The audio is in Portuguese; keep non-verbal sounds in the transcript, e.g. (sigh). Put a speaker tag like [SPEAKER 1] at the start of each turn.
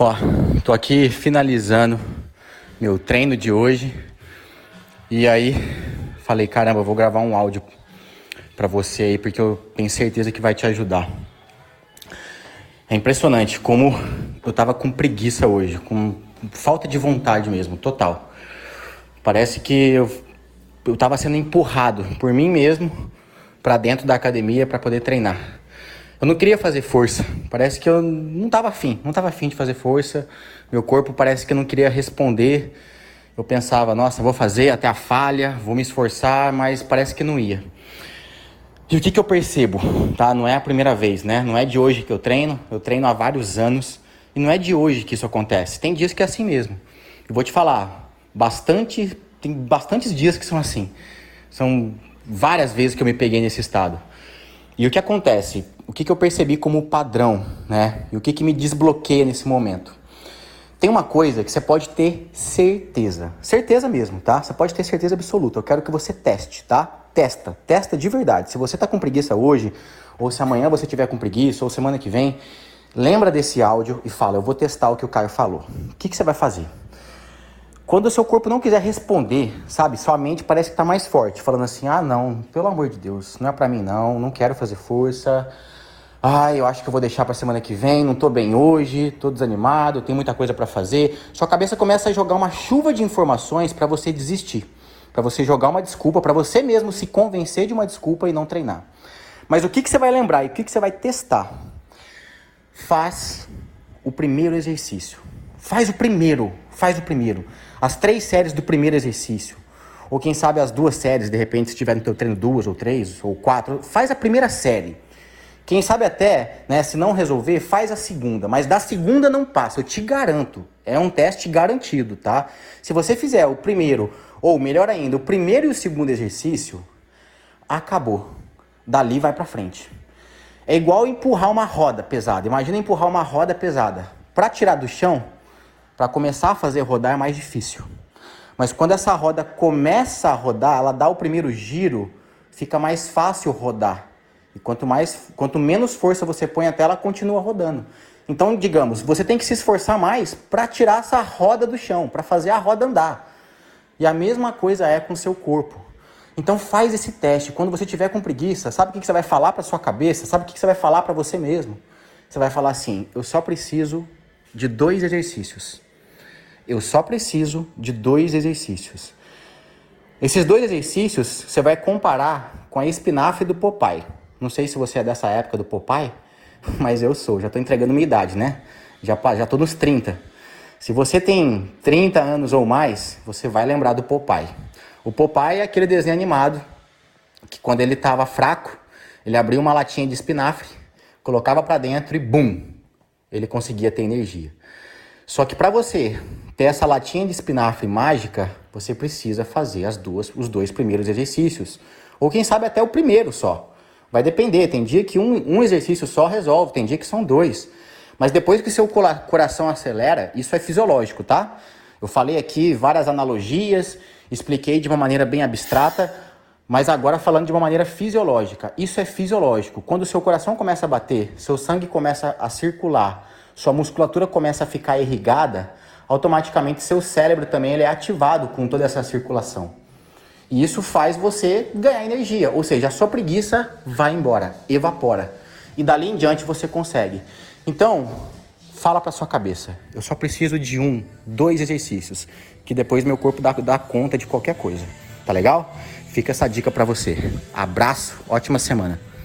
[SPEAKER 1] Ó, tô aqui finalizando meu treino de hoje. E aí, falei, caramba, vou gravar um áudio para você aí, porque eu tenho certeza que vai te ajudar. É impressionante como eu tava com preguiça hoje, com falta de vontade mesmo, total. Parece que eu, eu tava sendo empurrado por mim mesmo para dentro da academia para poder treinar. Eu não queria fazer força. Parece que eu não estava afim, não estava afim de fazer força. Meu corpo parece que não queria responder. Eu pensava, nossa, vou fazer até a falha, vou me esforçar, mas parece que não ia. E o que, que eu percebo? Tá? Não é a primeira vez, né? Não é de hoje que eu treino, eu treino há vários anos. E não é de hoje que isso acontece. Tem dias que é assim mesmo. Eu vou te falar, bastante, tem bastantes dias que são assim. São várias vezes que eu me peguei nesse estado. E o que acontece? O que, que eu percebi como padrão, né? E o que, que me desbloqueia nesse momento? Tem uma coisa que você pode ter certeza, certeza mesmo, tá? Você pode ter certeza absoluta. Eu quero que você teste, tá? Testa, testa de verdade. Se você tá com preguiça hoje, ou se amanhã você tiver com preguiça, ou semana que vem, lembra desse áudio e fala: Eu vou testar o que o Caio falou. O que, que você vai fazer? Quando o seu corpo não quiser responder, sabe? Sua mente parece que tá mais forte, falando assim: ah, não, pelo amor de Deus, não é para mim não, não quero fazer força. Ah, eu acho que eu vou deixar para semana que vem, não tô bem hoje, tô desanimado, tenho muita coisa para fazer. Sua cabeça começa a jogar uma chuva de informações para você desistir, para você jogar uma desculpa, para você mesmo se convencer de uma desculpa e não treinar. Mas o que, que você vai lembrar e o que, que você vai testar? Faz o primeiro exercício. Faz o primeiro, faz o primeiro as três séries do primeiro exercício. Ou quem sabe as duas séries, de repente, se tiver no teu treino duas ou três ou quatro, faz a primeira série. Quem sabe até, né, se não resolver, faz a segunda, mas da segunda não passa, eu te garanto. É um teste garantido, tá? Se você fizer o primeiro, ou melhor ainda, o primeiro e o segundo exercício, acabou. Dali vai para frente. É igual empurrar uma roda pesada. Imagina empurrar uma roda pesada. Para tirar do chão, para começar a fazer rodar é mais difícil. Mas quando essa roda começa a rodar, ela dá o primeiro giro, fica mais fácil rodar. E quanto mais, quanto menos força você põe até ela continua rodando. Então, digamos, você tem que se esforçar mais para tirar essa roda do chão, para fazer a roda andar. E a mesma coisa é com o seu corpo. Então faz esse teste. Quando você tiver com preguiça, sabe o que você vai falar para sua cabeça? Sabe o que você vai falar para você mesmo? Você vai falar assim: eu só preciso de dois exercícios. Eu só preciso de dois exercícios. Esses dois exercícios você vai comparar com a espinafre do Popeye. Não sei se você é dessa época do Popeye, (laughs) mas eu sou. Já estou entregando minha idade, né? Já já estou nos 30. Se você tem 30 anos ou mais, você vai lembrar do Popeye. O Popeye é aquele desenho animado que quando ele estava fraco, ele abria uma latinha de espinafre, colocava para dentro e bum, ele conseguia ter energia. Só que para você ter essa latinha de espinafre mágica, você precisa fazer as duas, os dois primeiros exercícios. Ou quem sabe até o primeiro só. Vai depender. Tem dia que um, um exercício só resolve, tem dia que são dois. Mas depois que seu coração acelera, isso é fisiológico, tá? Eu falei aqui várias analogias, expliquei de uma maneira bem abstrata, mas agora falando de uma maneira fisiológica. Isso é fisiológico. Quando o seu coração começa a bater, seu sangue começa a circular, sua musculatura começa a ficar irrigada, automaticamente seu cérebro também ele é ativado com toda essa circulação. E isso faz você ganhar energia, ou seja, a sua preguiça vai embora, evapora. E dali em diante você consegue. Então, fala para sua cabeça, eu só preciso de um, dois exercícios, que depois meu corpo dá, dá conta de qualquer coisa. Tá legal? Fica essa dica para você. Abraço, ótima semana.